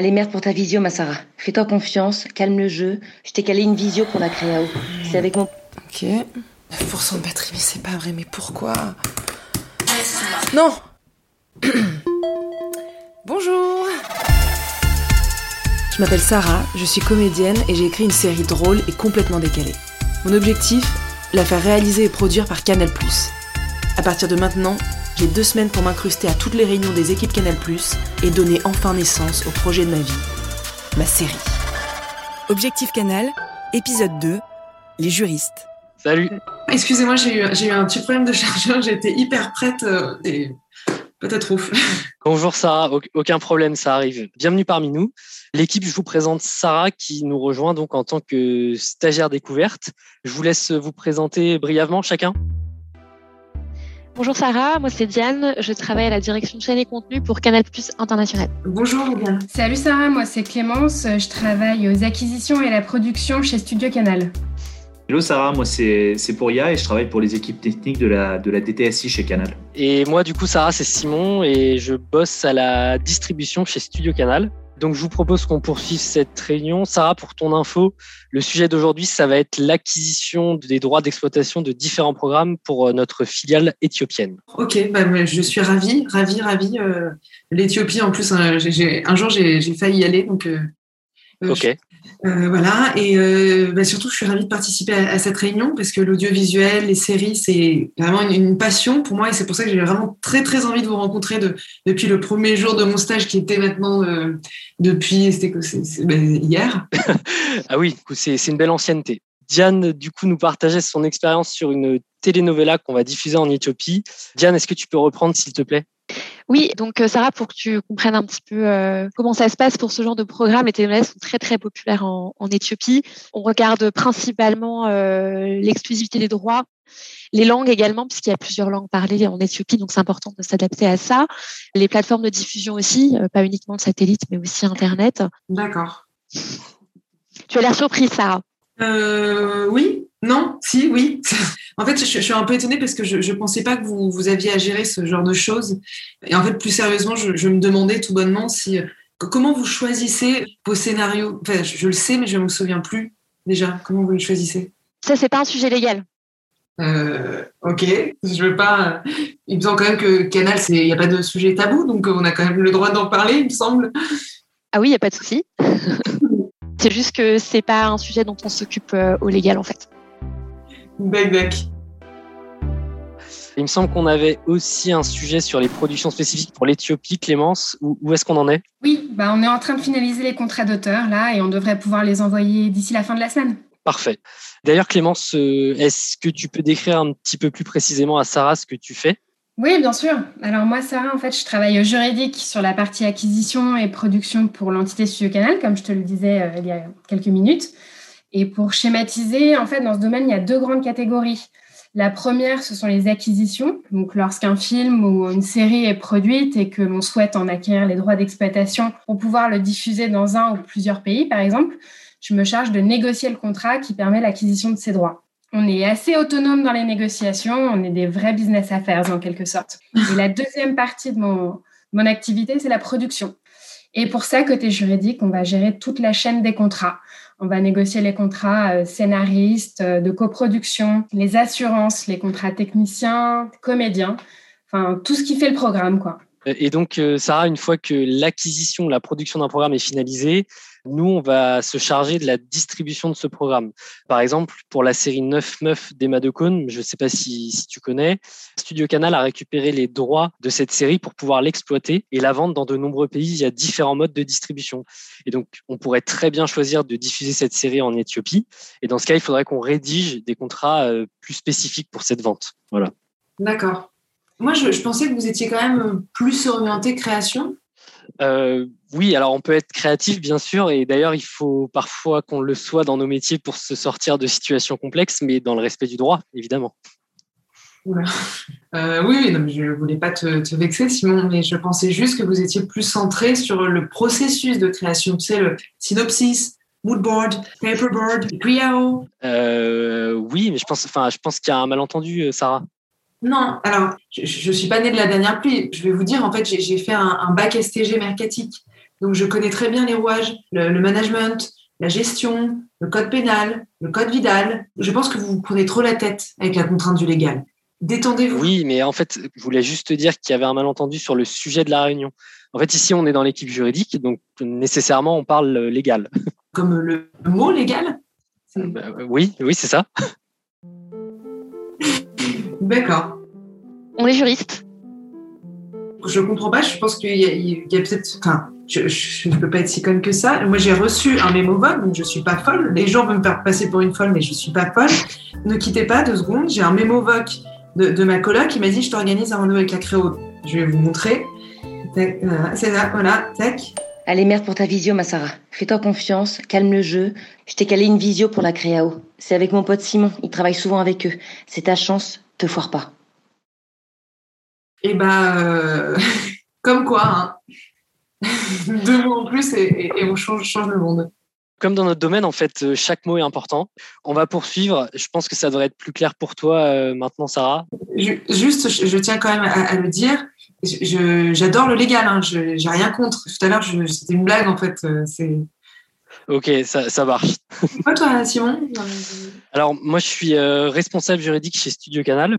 Allez, merde pour ta visio, ma Sarah. Fais-toi confiance, calme le jeu. Je t'ai calé une visio pour la créao. C'est avec mon... Ok. 9% de batterie, mais c'est pas vrai, mais pourquoi? Non Bonjour Je m'appelle Sarah, je suis comédienne et j'ai écrit une série drôle et complètement décalée. Mon objectif? La faire réaliser et produire par Canal+. À partir de maintenant, j'ai deux semaines pour m'incruster à toutes les réunions des équipes Canal+, et donner enfin naissance au projet de ma vie. Ma série. Objectif Canal, épisode 2, les juristes. Salut. Excusez-moi, j'ai eu, j'ai eu un petit problème de chargeur. J'étais hyper prête euh, et peut-être ouf. Bonjour Sarah, Auc- aucun problème, ça arrive. Bienvenue parmi nous. L'équipe, je vous présente Sarah qui nous rejoint donc en tant que stagiaire découverte. Je vous laisse vous présenter brièvement chacun. Bonjour Sarah, moi c'est Diane, je travaille à la direction chaîne et contenu pour Canal Plus International. Bonjour, bien. Salut Sarah, moi c'est Clémence, je travaille aux acquisitions et la production chez Studio Canal. Hello Sarah, moi c'est c'est Pouria et je travaille pour les équipes techniques de la, de la DTSI chez Canal. Et moi, du coup, Sarah, c'est Simon et je bosse à la distribution chez Studio Canal. Donc, je vous propose qu'on poursuive cette réunion. Sarah, pour ton info, le sujet d'aujourd'hui, ça va être l'acquisition des droits d'exploitation de différents programmes pour euh, notre filiale éthiopienne. Ok, bah, je suis ravie, ravie, ravie. euh, L'Éthiopie, en plus, hein, un jour j'ai failli y aller, donc euh, Ok. Euh, voilà, et euh, bah, surtout, je suis ravie de participer à, cette réunion parce que l'audiovisuel, les séries, c'est vraiment une, passion pour moi et c'est pour ça que j'ai vraiment très très envie de vous rencontrer de, depuis le premier jour de mon stage qui était maintenant euh, depuis ben, hier. Ah oui, c'est une belle ancienneté. Diane, du coup, nous partageait son expérience sur une telenovela qu'on va diffuser en Éthiopie. Diane, est-ce que tu peux reprendre, s'il te plaît? Oui, donc euh, Sarah, pour que tu comprennes un petit peu euh, comment ça se passe pour ce genre de programme, les télénovelas sont très très populaires en, en Éthiopie. On regarde principalement euh, l'exclusivité des droits, les langues également, puisqu'il y a plusieurs langues parlées en Éthiopie, donc c'est important de s'adapter à ça. Les plateformes de diffusion aussi, pas uniquement le satellite, mais aussi Internet. D'accord. Tu as l'air surprise, Sarah. Euh, oui, non, si, oui. en fait, je, je suis un peu étonnée parce que je ne pensais pas que vous, vous aviez à gérer ce genre de choses. Et en fait, plus sérieusement, je, je me demandais tout bonnement si que- comment vous choisissez vos scénarios? Enfin, je, je le sais, mais je ne me souviens plus déjà. Comment vous les choisissez? Ça, c'est pas un sujet légal. Euh, Ok, je veux pas. Il me semble quand même que Canal, c'est il n'y a pas de sujet tabou, donc on a quand même le droit d'en parler, il me semble. Ah oui, il n'y a pas de souci. c'est juste que c'est pas un sujet dont on s'occupe euh, au légal, en fait. Il me semble qu'on avait aussi un sujet sur les productions spécifiques pour l'Éthiopie. Clémence, où, où est-ce qu'on en est? Oui, bah on est en train de finaliser les contrats d'auteur là et on devrait pouvoir les envoyer d'ici la fin de la semaine. Parfait. D'ailleurs, Clémence, euh, est-ce que tu peux décrire un petit peu plus précisément à Sarah ce que tu fais? Oui, bien sûr. Alors moi, Sarah, en fait, je travaille au juridique sur la partie acquisition et production pour l'entité Studio Canal, comme je te le disais euh, il y a quelques minutes. Et pour schématiser, en fait, dans ce domaine, il y a deux grandes catégories. La première, ce sont les acquisitions. Donc, lorsqu'un film ou une série est produite et que l'on souhaite en acquérir les droits d'exploitation pour pouvoir le diffuser dans un ou plusieurs pays, par exemple, je me charge de négocier le contrat qui permet l'acquisition de ces droits. On est assez autonome dans les négociations, on est des vrais business affairs en quelque sorte. Et la deuxième partie de mon, mon activité, c'est la production. Et pour ça, côté juridique, on va gérer toute la chaîne des contrats. On va négocier les contrats euh, scénaristes, euh, de coproduction, les assurances, les contrats techniciens, comédiens, enfin tout ce qui fait le programme, quoi. Et donc, euh, Sarah, une fois que l'acquisition, la production d'un programme est finalisée, nous, on va se charger de la distribution de ce programme. Par exemple, pour la série 9 meufs d'Emma de Cône, je ne sais pas si, tu connais, Studio Canal a récupéré les droits de cette série pour pouvoir l'exploiter et la vendre dans de nombreux pays. Il y a différents modes de distribution. Et donc, on pourrait très bien choisir de diffuser cette série en Éthiopie. Et dans ce cas, il faudrait qu'on rédige des contrats euh, plus spécifiques pour cette vente. Voilà. D'accord. Moi, je pensais que vous étiez quand même plus orienté création. Euh, oui, alors on peut être créatif, bien sûr, et d'ailleurs, il faut parfois qu'on le soit dans nos métiers pour se sortir de situations complexes, mais dans le respect du droit, évidemment. Oula. Euh, oui, non, je ne voulais pas te, te vexer, Simon, mais je pensais juste que vous étiez plus centré sur le processus de création. Tu sais, le synopsis, moodboard, paperboard, triao. Euh, oui, mais je pense, enfin, je pense qu'il y a un malentendu, Sarah. Non, alors, je ne suis pas née de la dernière pluie. Je vais vous dire, en fait, j'ai fait un, un bac STG mercatique. Donc, je connais très bien les rouages, le, le management, la gestion, le code pénal, le code Vidal. Je pense que vous vous prenez trop la tête avec la contrainte du légal. Détendez-vous. Oui, mais en fait, je voulais juste dire qu'il y avait un malentendu sur le sujet de la réunion. En fait, ici, on est dans l'équipe juridique, donc nécessairement, on parle légal. Comme le mot légal? Bah, Oui, oui, c'est ça. D'accord. On est juriste. Je comprends pas. Je pense qu'il y a, peut-être. Enfin, je ne peux pas être si conne que ça. Moi, j'ai reçu un mémo vogue, donc je suis pas folle. Les gens veulent me faire passer pour une folle, mais je suis pas folle. Ne quittez pas deux secondes. J'ai un mémo vogue de, de, ma coloc qui m'a dit Je t'organise un rendez-vous avec la Créo. Je vais vous montrer. C'est ça, voilà, tac. Allez, merde pour ta visio, ma Sarah. Fais-toi confiance, calme le jeu. Je t'ai calé une visio pour la Créao. C'est avec mon pote Simon, il travaille souvent avec eux. C'est ta chance, te foire pas. Eh ben, euh, comme quoi, hein. Deux mots en plus et, et on change, change le monde comme dans notre domaine, en fait, chaque mot est important. On va poursuivre. Je pense que ça devrait être plus clair pour toi euh, maintenant, Sarah. Juste, je, tiens quand même à, à le dire. J'adore le légal. Hein. Je j'ai rien contre. Tout à l'heure, c'était une blague en fait. Euh, c'est Ok, ça, ça marche. Quoi toi, Simon Alors moi, je suis euh, responsable juridique chez Studio Canal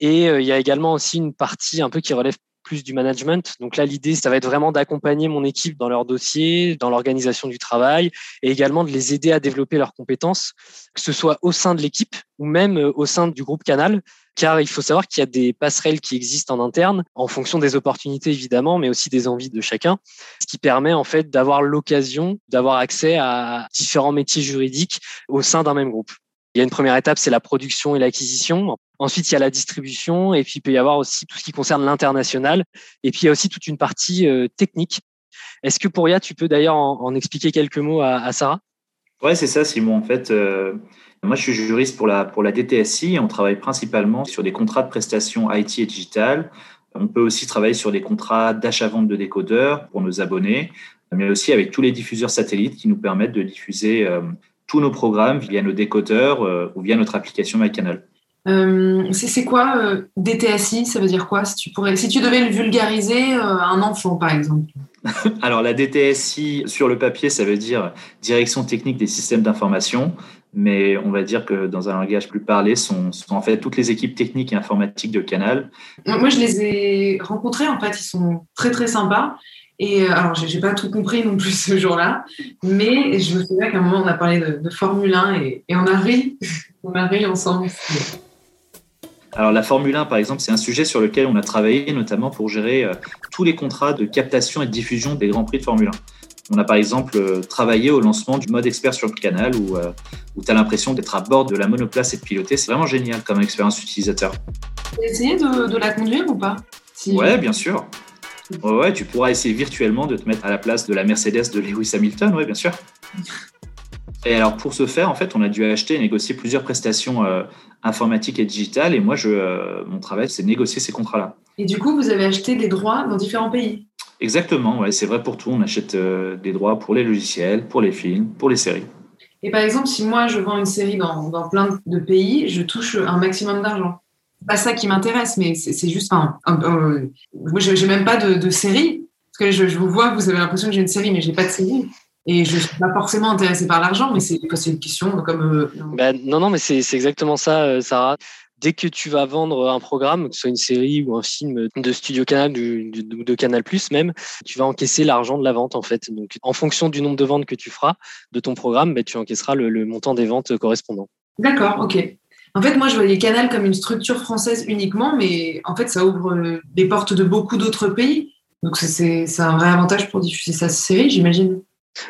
et il y a également aussi une partie un peu qui relève plus du management. Donc là, l'idée, ça va être vraiment d'accompagner mon équipe dans leur dossier, dans l'organisation du travail et également de les aider à développer leurs compétences, que ce soit au sein de l'équipe ou même euh, au sein du groupe Canal. Car il faut savoir qu'il y a des passerelles qui existent en interne en fonction des opportunités évidemment, mais aussi des envies de chacun, ce qui permet en fait d'avoir l'occasion d'avoir accès à différents métiers juridiques au sein d'un même groupe. Il y a une première étape, c'est la production et l'acquisition. Ensuite, il y a la distribution et puis il peut y avoir aussi tout ce qui concerne l'international. Et puis il y a aussi toute une partie euh, technique. Est-ce que Pouria, tu peux d'ailleurs en, expliquer quelques mots à Sarah? Ouais, c'est ça, Simon. En fait, euh, moi, je suis juriste pour la, pour la DTSI on travaille principalement sur des contrats de prestations IT et digital. On peut aussi travailler sur des contrats d'achat-vente de décodeurs pour nos abonnés, mais aussi avec tous les diffuseurs satellites qui nous permettent de diffuser euh, tous nos programmes via nos décodeurs euh, ou via notre application MyCanal. C'est quoi DTSI Ça veut dire quoi? Si tu, pourrais, si tu devais le vulgariser à un enfant, par exemple? Alors, la DTSI, sur le papier, ça veut dire Direction technique des systèmes d'information. Mais on va dire que dans un langage plus parlé, sont, sont en fait toutes les équipes techniques et informatiques de Canal. Moi, je les ai rencontrés, en fait, ils sont très, très sympas. Et euh, alors, j'ai pas tout compris non plus ce jour-là, mais je me souviens qu'à un moment, on a parlé de, Formule 1 et, et, on a ri, on a ri ensemble. Alors, la Formule 1, par exemple, c'est un sujet sur lequel on a travaillé, notamment pour gérer euh, tous les contrats de captation et de diffusion des Grands Prix de Formule 1. On a par exemple euh, travaillé au lancement du mode expert sur le canal où, euh, où tu as l'impression d'être à bord de la monoplace et de piloter. C'est vraiment génial comme expérience utilisateur. Tu as essayé de, de, la conduire ou pas si... Ouais, bien sûr. Ouais, ouais, tu pourras essayer virtuellement de te mettre à la place de la Mercedes de Lewis Hamilton, oui, bien sûr. Et alors, pour ce faire, en fait, on a dû acheter et négocier plusieurs prestations euh, informatiques et digitales. Et moi, je, euh, mon travail, c'est de négocier ces contrats-là. Et du coup, vous avez acheté des droits dans différents pays? Exactement, ouais, c'est vrai pour tout. On achète euh, des droits pour les logiciels, pour les films, pour les séries. Et par exemple, si moi, je vends une série dans, dans plein de pays, je touche un maximum d'argent pas ça qui m'intéresse, mais c'est juste un, un, un, moi j'ai même pas de, de, série parce que je, je, vous vois, vous avez l'impression que j'ai une série, mais j'ai pas de série. Et je suis pas forcément intéressée par l'argent, mais c'est une question comme. Euh, ben, non, non, mais c'est exactement ça, euh, Sarah. Dès que tu vas vendre un programme, que ce soit une série ou un film de Studio Canal ou de, de, Canal Plus même, tu vas encaisser l'argent de la vente en fait. Donc, en fonction du nombre de ventes que tu feras de ton programme, ben, tu encaisseras le, le montant des ventes correspondant. D'accord, ok. En fait, moi, je voyais Canal comme une structure française uniquement, mais en fait, ça ouvre les portes de beaucoup d'autres pays. Donc, c'est un vrai avantage pour diffuser sa série, j'imagine.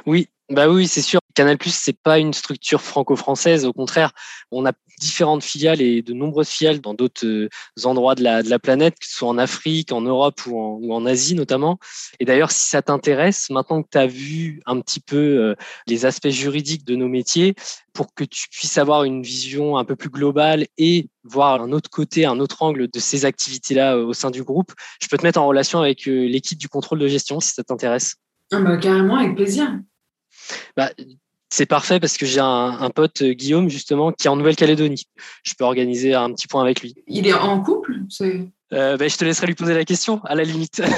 Oui, bah oui, c'est sûr. Canal Plus, c'est pas une structure franco-française. Au contraire, on a différentes filiales et de nombreuses filiales dans d'autres endroits de la, planète, que ce soit en Afrique, en Europe ou en, ou en Asie notamment. Et d'ailleurs, si ça t'intéresse, maintenant que tu as vu un petit peu euh, les aspects juridiques de nos métiers, pour que tu puisses avoir une vision un peu plus globale et voir un autre côté, un autre angle de ces activités-là euh, au sein du groupe, je peux te mettre en relation avec euh, l'équipe du contrôle de gestion si ça t'intéresse. Ah bah, carrément, avec plaisir. Bah, c'est parfait parce que j'ai un, un, pote, Guillaume, justement, qui est en Nouvelle-Calédonie. Je peux organiser un petit point avec lui. Il est en couple euh, bah, Je te laisserai lui poser la question, à la limite.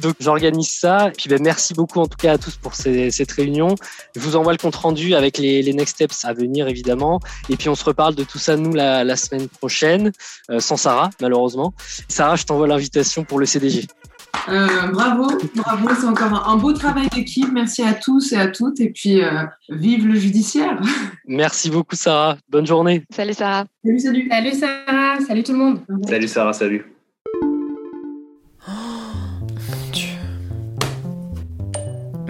Donc j'organise ça. Et puis ben, merci beaucoup en tout cas à tous pour cette réunion. Je vous envoie le compte rendu avec les, next steps à venir évidemment. Et puis on se reparle de tout ça nous la, semaine prochaine, euh, sans Sarah malheureusement. Sarah, je t'envoie l'invitation pour le CDG. Euh, bravo, bravo, c'est encore un, beau travail d'équipe. Merci à tous et à toutes. Et puis, euh, vive le judiciaire. Merci beaucoup, Sarah. Bonne journée. Salut, Sarah. Salut, salut. Salut, Sarah. Salut tout le monde. Salut, Sarah. Salut. Oh, mon Dieu.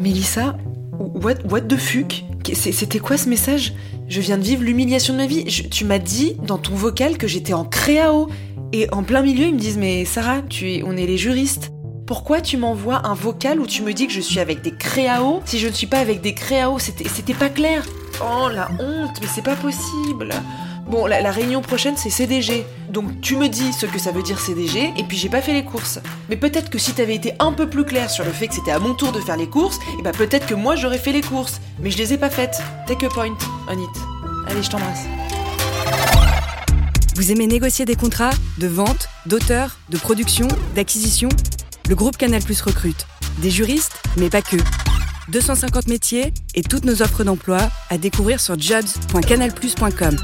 Mélissa, what, what the fuck? C'était quoi ce message? Je viens de vivre l'humiliation de ma vie. tu m'as dit dans ton vocal que j'étais en créao. Et en plein milieu, ils me disent Mais Sarah, tu es, on est les juristes. Pourquoi tu m'envoies un vocal où tu me dis que je suis avec des créaos si je ne suis pas avec des créaos? C'était pas clair. Oh la honte, mais c'est pas possible. Bon, la, réunion prochaine c'est CDG. Donc tu me dis ce que ça veut dire CDG et puis j'ai pas fait les courses. Mais peut-être que si t'avais été un peu plus clair sur le fait que c'était à mon tour de faire les courses, et eh bah ben, peut-être que moi j'aurais fait les courses. Mais je les ai pas faites. Take a point on it. Allez, je t'embrasse. Vous aimez négocier des contrats de vente, d'auteur, de production, d'acquisition? Le groupe Canal Plus recrute des juristes, mais pas que. 250 métiers et toutes nos offres d'emploi à découvrir sur jobs.canalplus.com.